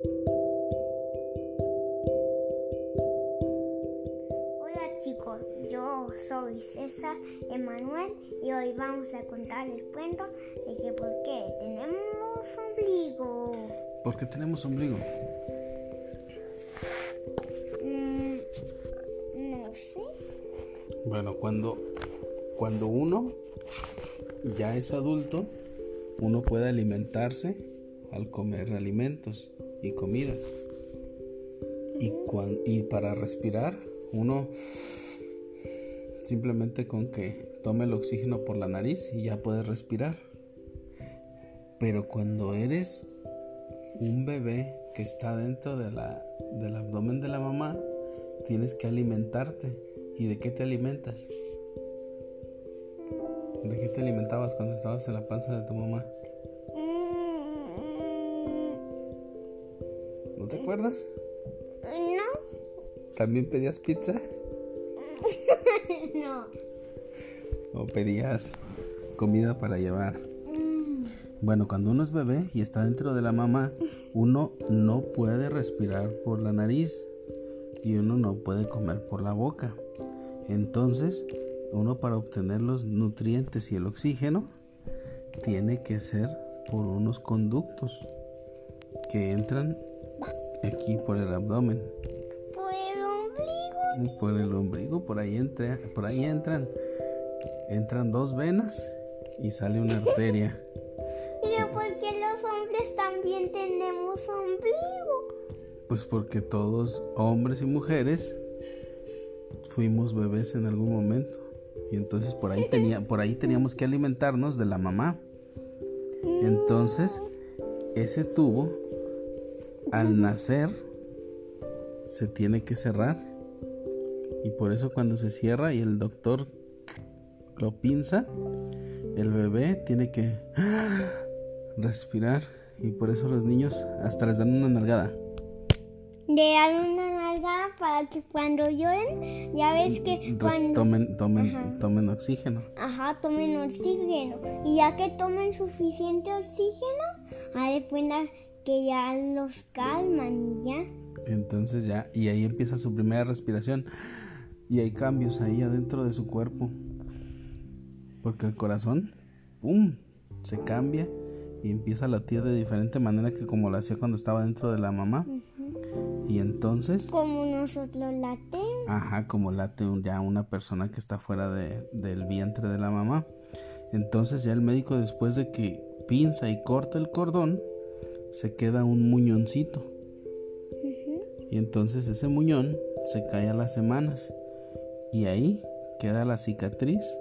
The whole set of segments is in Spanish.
Hola chicos, yo soy César Emanuel y hoy vamos a contar el cuento de que por qué tenemos ombligo. ¿Por qué tenemos ombligo? Mm, no sé. Bueno, cuando, cuando uno ya es adulto, uno puede alimentarse al comer alimentos y comidas. Y, cuan- y para respirar, uno simplemente con que tome el oxígeno por la nariz y ya puede respirar. Pero cuando eres un bebé que está dentro de la, del abdomen de la mamá, tienes que alimentarte. ¿Y de qué te alimentas? ¿De qué te alimentabas cuando estabas en la panza de tu mamá? ¿No te acuerdas? no, ¿También pedías pizza? no. ¿O pedías comida para llevar? Mm, Bueno, cuando uno es bebé y está dentro de la mamá, uno no puede respirar por la nariz y uno no puede comer por la boca. Entonces, uno para obtener los nutrientes y el oxígeno tiene que ser por unos conductos que entran aquí por el abdomen, por el ombligo. por el ombligo, por ahí entra, por ahí entran entran dos venas y sale una arteria. Pero porque los hombres también tenemos ombligo. Pues porque todos, hombres y mujeres, fuimos bebés en algún momento. Y entonces por ahí, tenía, por ahí teníamos que alimentarnos de la mamá. Entonces, ese tubo, al nacer, se tiene que cerrar. Y por eso cuando se cierra y el doctor lo pinza, el bebé tiene que respirar. Y por eso los niños hasta les dan una nalgada. De dar una nalgada para que cuando lloren, ya ves que cuando... tomen, tomen, Ajá. tomen oxígeno. Ajá, tomen oxígeno. Y ya que tomen suficiente oxígeno, a de cuenta que ya los calman y ya. Entonces ya, y ahí empieza su primera respiración. Y hay cambios ahí adentro de su cuerpo. Porque el corazón, ¡pum! Se cambia y empieza a latir de diferente manera que como lo hacía cuando estaba dentro de la mamá. Y entonces, Como nosotros latemos. ajá, como late ya una persona que está fuera de- del vientre de la mamá. Entonces ya el médico después de que pinza y corta el cordón, se queda un muñoncito. Y entonces ese muñón se cae a las semanas. Y ahí queda la cicatriz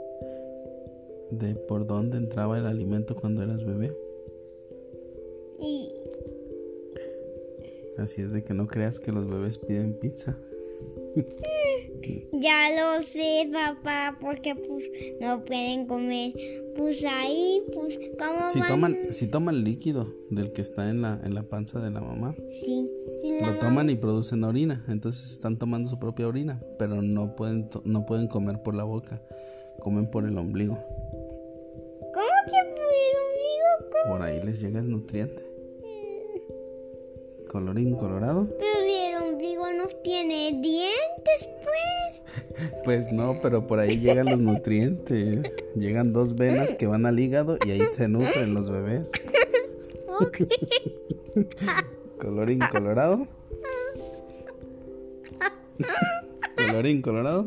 de por donde entraba el alimento cuando eras bebé. Y Así es de que no creas que los bebés piden pizza. ya lo sé, papá, porque pues no pueden comer. Pues ahí, pues, ¿cómo Si van? toman, si toman líquido del que está en la, en la panza de la mamá, Sí. la lo toman y producen orina. Entonces están tomando su propia orina, pero no pueden, no pueden comer por la boca, comen por el ombligo. ¿Cómo que por el ombligo? ¿Cómo? Por ahí les llega el nutriente. Colorín colorado. Pero no tiene dientes, pues. Pues no, pero por ahí llegan los nutrientes. Llegan dos venas que van al hígado y ahí se nutren los bebés. Ok. Colorín colorado. Colorín colorado.